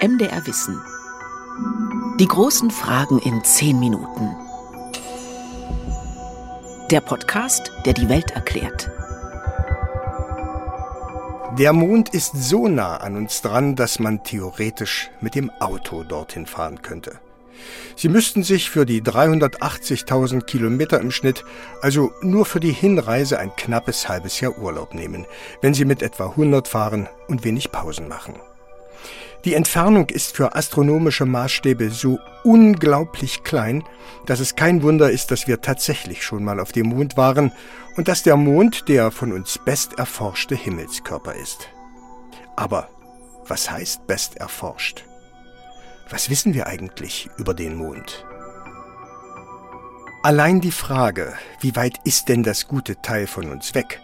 MDR Wissen. Die großen Fragen in zehn Minuten. Der Podcast, der die Welt erklärt. Der Mond ist so nah an uns dran, dass man theoretisch mit dem Auto dorthin fahren könnte. Sie müssten sich für die 380.000 Kilometer im Schnitt, also nur für die Hinreise, ein knappes halbes Jahr Urlaub nehmen, wenn Sie mit etwa 100 fahren und wenig Pausen machen. Die Entfernung ist für astronomische Maßstäbe so unglaublich klein, dass es kein Wunder ist, dass wir tatsächlich schon mal auf dem Mond waren und dass der Mond der von uns best erforschte Himmelskörper ist. Aber was heißt best erforscht? Was wissen wir eigentlich über den Mond? Allein die Frage, wie weit ist denn das gute Teil von uns weg,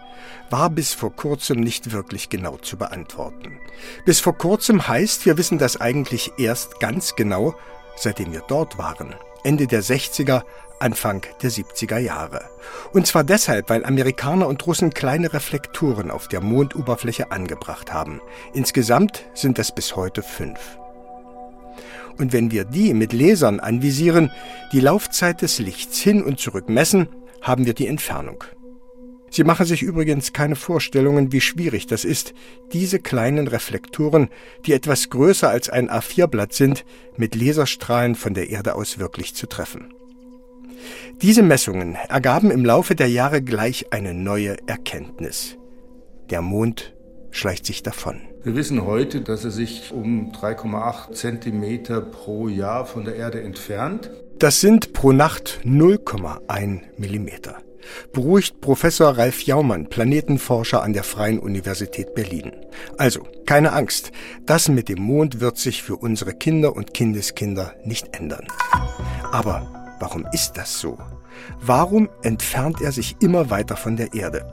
war bis vor kurzem nicht wirklich genau zu beantworten. Bis vor kurzem heißt, wir wissen das eigentlich erst ganz genau, seitdem wir dort waren. Ende der 60er, Anfang der 70er Jahre. Und zwar deshalb, weil Amerikaner und Russen kleine Reflektoren auf der Mondoberfläche angebracht haben. Insgesamt sind das bis heute fünf. Und wenn wir die mit Lasern anvisieren, die Laufzeit des Lichts hin und zurück messen, haben wir die Entfernung. Sie machen sich übrigens keine Vorstellungen, wie schwierig das ist, diese kleinen Reflektoren, die etwas größer als ein A4-Blatt sind, mit Laserstrahlen von der Erde aus wirklich zu treffen. Diese Messungen ergaben im Laufe der Jahre gleich eine neue Erkenntnis. Der Mond schleicht sich davon. Wir wissen heute, dass er sich um 3,8 Zentimeter pro Jahr von der Erde entfernt. Das sind pro Nacht 0,1 Millimeter. Beruhigt Professor Ralf Jaumann, Planetenforscher an der Freien Universität Berlin. Also, keine Angst, das mit dem Mond wird sich für unsere Kinder und Kindeskinder nicht ändern. Aber warum ist das so? Warum entfernt er sich immer weiter von der Erde?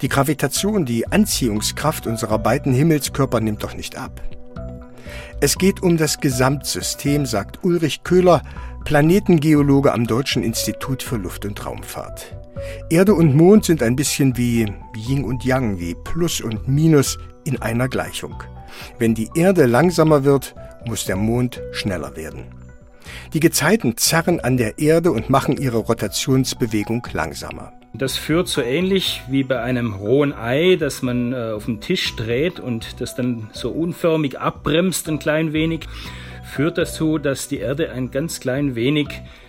Die Gravitation, die Anziehungskraft unserer beiden Himmelskörper nimmt doch nicht ab. Es geht um das Gesamtsystem, sagt Ulrich Köhler, Planetengeologe am Deutschen Institut für Luft- und Raumfahrt. Erde und Mond sind ein bisschen wie Yin und Yang, wie Plus und Minus in einer Gleichung. Wenn die Erde langsamer wird, muss der Mond schneller werden. Die Gezeiten zerren an der Erde und machen ihre Rotationsbewegung langsamer. Das führt so ähnlich wie bei einem rohen Ei, das man äh, auf dem Tisch dreht und das dann so unförmig abbremst ein klein wenig, führt dazu, dass die Erde ein ganz klein wenig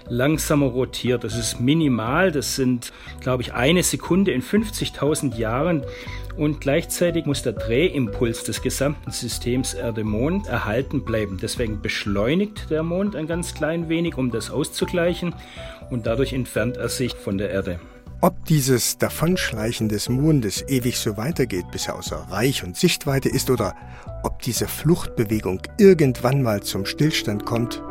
langsamer rotiert. Das ist minimal, das sind, glaube ich, eine Sekunde in 50.000 Jahren. Und gleichzeitig muss der Drehimpuls des gesamten Systems Erde-Mond erhalten bleiben. Deswegen beschleunigt der Mond ein ganz klein wenig, um das auszugleichen. Und dadurch entfernt er sich von der Erde. Ob dieses Davonschleichen des Mondes ewig so weitergeht, bis er außer Reich und Sichtweite ist, oder ob diese Fluchtbewegung irgendwann mal zum Stillstand kommt,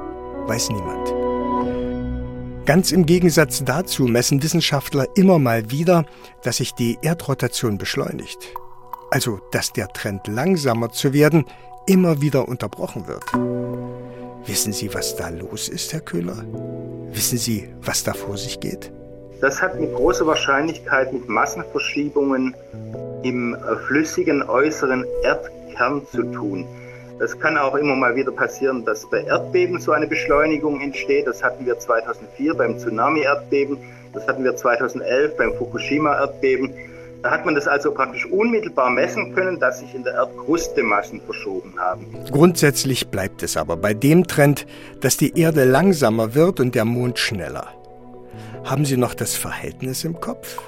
weiß niemand. Ganz im Gegensatz dazu messen Wissenschaftler immer mal wieder, dass sich die Erdrotation beschleunigt. Also, dass der Trend langsamer zu werden immer wieder unterbrochen wird. Wissen Sie, was da los ist, Herr Köhler? Wissen Sie, was da vor sich geht? Das hat mit großer Wahrscheinlichkeit mit Massenverschiebungen im flüssigen äußeren Erdkern zu tun. Es kann auch immer mal wieder passieren, dass bei Erdbeben so eine Beschleunigung entsteht. Das hatten wir 2004 beim Tsunami-Erdbeben, das hatten wir 2011 beim Fukushima-Erdbeben. Da hat man das also praktisch unmittelbar messen können, dass sich in der Erdkruste Massen verschoben haben. Grundsätzlich bleibt es aber bei dem Trend, dass die Erde langsamer wird und der Mond schneller. Haben Sie noch das Verhältnis im Kopf?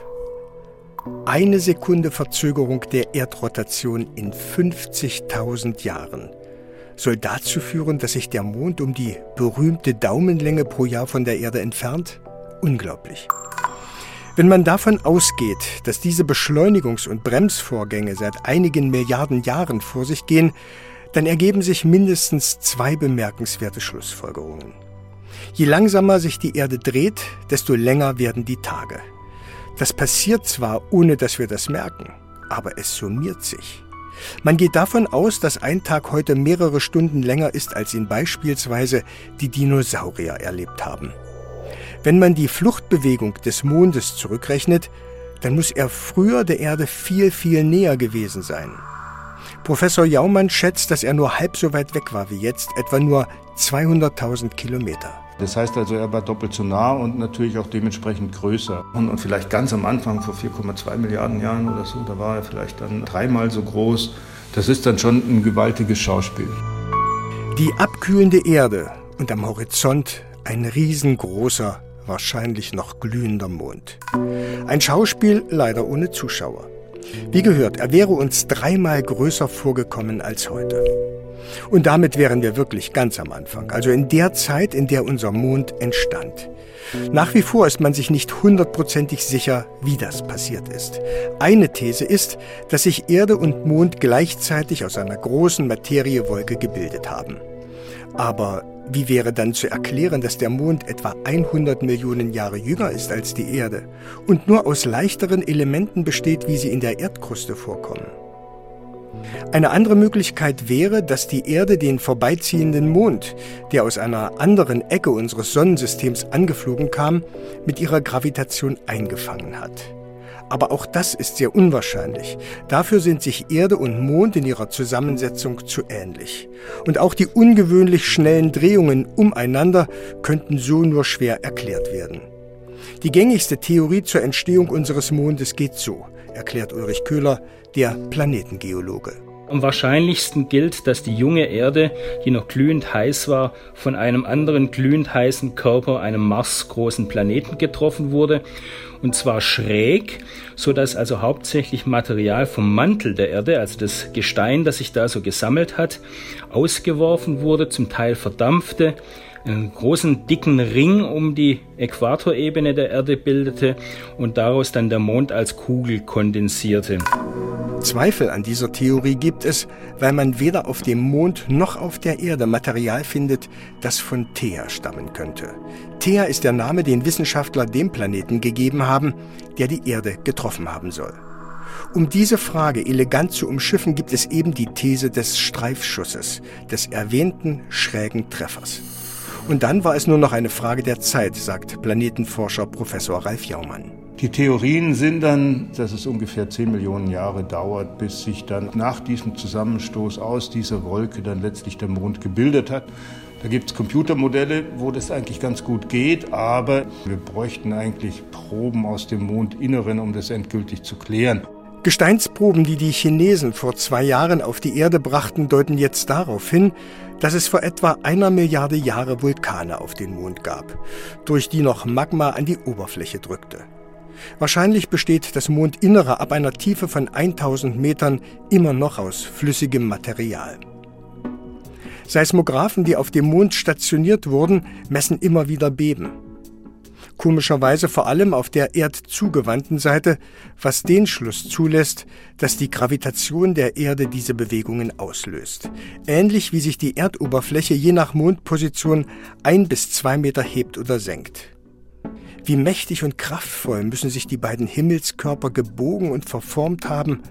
Eine Sekunde Verzögerung der Erdrotation in 50.000 Jahren soll dazu führen, dass sich der Mond um die berühmte Daumenlänge pro Jahr von der Erde entfernt? Unglaublich. Wenn man davon ausgeht, dass diese Beschleunigungs- und Bremsvorgänge seit einigen Milliarden Jahren vor sich gehen, dann ergeben sich mindestens zwei bemerkenswerte Schlussfolgerungen. Je langsamer sich die Erde dreht, desto länger werden die Tage. Das passiert zwar, ohne dass wir das merken, aber es summiert sich. Man geht davon aus, dass ein Tag heute mehrere Stunden länger ist, als ihn beispielsweise die Dinosaurier erlebt haben. Wenn man die Fluchtbewegung des Mondes zurückrechnet, dann muss er früher der Erde viel, viel näher gewesen sein. Professor Jaumann schätzt, dass er nur halb so weit weg war wie jetzt, etwa nur 200.000 Kilometer. Das heißt also, er war doppelt so nah und natürlich auch dementsprechend größer. Und, und vielleicht ganz am Anfang, vor 4,2 Milliarden Jahren oder so, da war er vielleicht dann dreimal so groß. Das ist dann schon ein gewaltiges Schauspiel. Die abkühlende Erde und am Horizont ein riesengroßer, wahrscheinlich noch glühender Mond. Ein Schauspiel leider ohne Zuschauer. Wie gehört, er wäre uns dreimal größer vorgekommen als heute. Und damit wären wir wirklich ganz am Anfang, also in der Zeit, in der unser Mond entstand. Nach wie vor ist man sich nicht hundertprozentig sicher, wie das passiert ist. Eine These ist, dass sich Erde und Mond gleichzeitig aus einer großen Materiewolke gebildet haben. Aber wie wäre dann zu erklären, dass der Mond etwa 100 Millionen Jahre jünger ist als die Erde und nur aus leichteren Elementen besteht, wie sie in der Erdkruste vorkommen? Eine andere Möglichkeit wäre, dass die Erde den vorbeiziehenden Mond, der aus einer anderen Ecke unseres Sonnensystems angeflogen kam, mit ihrer Gravitation eingefangen hat. Aber auch das ist sehr unwahrscheinlich. Dafür sind sich Erde und Mond in ihrer Zusammensetzung zu ähnlich. Und auch die ungewöhnlich schnellen Drehungen umeinander könnten so nur schwer erklärt werden. Die gängigste Theorie zur Entstehung unseres Mondes geht so, erklärt Ulrich Köhler, der Planetengeologe. Am wahrscheinlichsten gilt, dass die junge Erde, die noch glühend heiß war, von einem anderen glühend heißen Körper, einem Mars-großen Planeten getroffen wurde, und zwar schräg, so dass also hauptsächlich Material vom Mantel der Erde, also das Gestein, das sich da so gesammelt hat, ausgeworfen wurde, zum Teil verdampfte, einen großen dicken Ring um die Äquatorebene der Erde bildete und daraus dann der Mond als Kugel kondensierte. Zweifel an dieser Theorie gibt es, weil man weder auf dem Mond noch auf der Erde Material findet, das von Thea stammen könnte. Thea ist der Name, den Wissenschaftler dem Planeten gegeben haben, der die Erde getroffen haben soll. Um diese Frage elegant zu umschiffen, gibt es eben die These des Streifschusses, des erwähnten schrägen Treffers. Und dann war es nur noch eine Frage der Zeit, sagt Planetenforscher Professor Ralf Jaumann. Die Theorien sind dann, dass es ungefähr 10 Millionen Jahre dauert, bis sich dann nach diesem Zusammenstoß aus dieser Wolke dann letztlich der Mond gebildet hat. Da gibt es Computermodelle, wo das eigentlich ganz gut geht, aber wir bräuchten eigentlich Proben aus dem Mondinneren, um das endgültig zu klären. Gesteinsproben, die die Chinesen vor zwei Jahren auf die Erde brachten, deuten jetzt darauf hin, dass es vor etwa einer Milliarde Jahre Vulkane auf den Mond gab, durch die noch Magma an die Oberfläche drückte. Wahrscheinlich besteht das Mondinnere ab einer Tiefe von 1000 Metern immer noch aus flüssigem Material. Seismographen, die auf dem Mond stationiert wurden, messen immer wieder Beben komischerweise vor allem auf der erdzugewandten Seite, was den Schluss zulässt, dass die Gravitation der Erde diese Bewegungen auslöst. Ähnlich wie sich die Erdoberfläche je nach Mondposition ein bis zwei Meter hebt oder senkt. Wie mächtig und kraftvoll müssen sich die beiden Himmelskörper gebogen und verformt haben,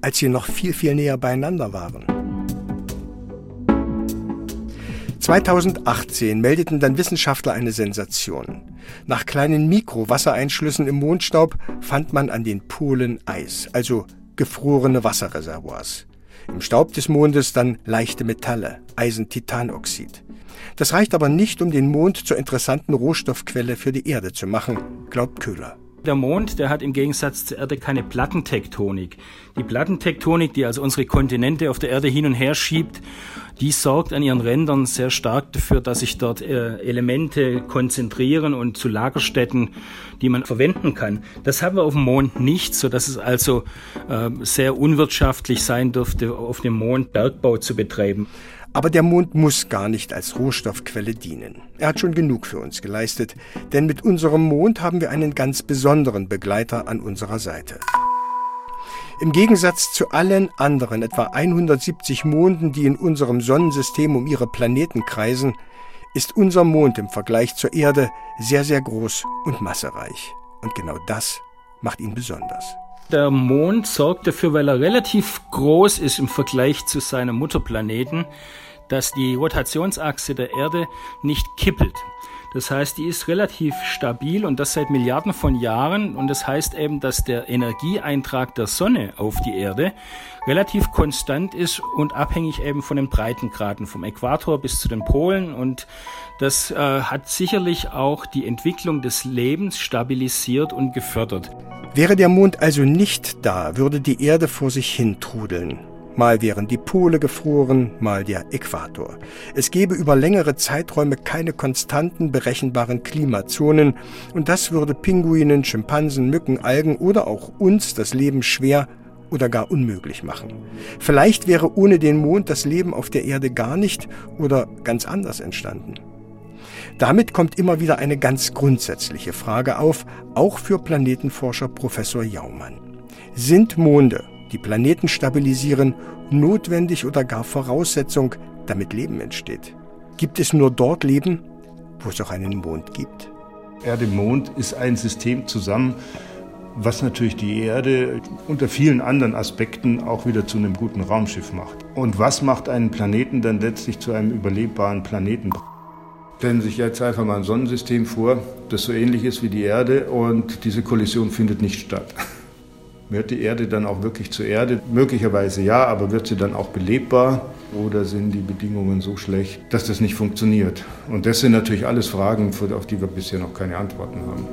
als sie noch viel, viel näher beieinander waren. 2018 meldeten dann Wissenschaftler eine Sensation. Nach kleinen Mikrowassereinschlüssen im Mondstaub fand man an den Polen Eis, also gefrorene Wasserreservoirs. Im Staub des Mondes dann leichte Metalle, Eisentitanoxid. Das reicht aber nicht, um den Mond zur interessanten Rohstoffquelle für die Erde zu machen, glaubt Köhler. Der Mond, der hat im Gegensatz zur Erde keine Plattentektonik. Die Plattentektonik, die also unsere Kontinente auf der Erde hin und her schiebt, die sorgt an ihren Rändern sehr stark dafür, dass sich dort äh, Elemente konzentrieren und zu Lagerstätten, die man verwenden kann. Das haben wir auf dem Mond nicht, so dass es also äh, sehr unwirtschaftlich sein dürfte, auf dem Mond Bergbau zu betreiben. Aber der Mond muss gar nicht als Rohstoffquelle dienen. Er hat schon genug für uns geleistet, denn mit unserem Mond haben wir einen ganz besonderen Begleiter an unserer Seite. Im Gegensatz zu allen anderen etwa 170 Monden, die in unserem Sonnensystem um ihre Planeten kreisen, ist unser Mond im Vergleich zur Erde sehr, sehr groß und massereich. Und genau das macht ihn besonders. Der Mond sorgt dafür, weil er relativ groß ist im Vergleich zu seinem Mutterplaneten, dass die Rotationsachse der Erde nicht kippelt. Das heißt, die ist relativ stabil und das seit Milliarden von Jahren. Und das heißt eben, dass der Energieeintrag der Sonne auf die Erde relativ konstant ist und abhängig eben von den Breitengraden vom Äquator bis zu den Polen. Und das äh, hat sicherlich auch die Entwicklung des Lebens stabilisiert und gefördert. Wäre der Mond also nicht da, würde die Erde vor sich hin trudeln. Mal wären die Pole gefroren, mal der Äquator. Es gäbe über längere Zeiträume keine konstanten, berechenbaren Klimazonen und das würde Pinguinen, Schimpansen, Mücken, Algen oder auch uns das Leben schwer oder gar unmöglich machen. Vielleicht wäre ohne den Mond das Leben auf der Erde gar nicht oder ganz anders entstanden. Damit kommt immer wieder eine ganz grundsätzliche Frage auf, auch für Planetenforscher Professor Jaumann. Sind Monde die Planeten stabilisieren, notwendig oder gar Voraussetzung, damit Leben entsteht? Gibt es nur dort Leben, wo es auch einen Mond gibt? Erde-Mond ist ein System zusammen, was natürlich die Erde unter vielen anderen Aspekten auch wieder zu einem guten Raumschiff macht. Und was macht einen Planeten dann letztlich zu einem überlebbaren Planeten? Stellen Sie sich jetzt einfach mal ein Sonnensystem vor, das so ähnlich ist wie die Erde und diese Kollision findet nicht statt. Wird die Erde dann auch wirklich zur Erde? Möglicherweise ja, aber wird sie dann auch belebbar? Oder sind die Bedingungen so schlecht, dass das nicht funktioniert? Und das sind natürlich alles Fragen, auf die wir bisher noch keine Antworten haben.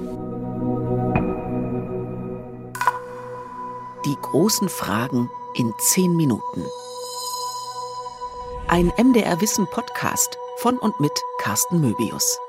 Die großen Fragen in zehn Minuten. Ein MDR Wissen Podcast von und mit Carsten Möbius.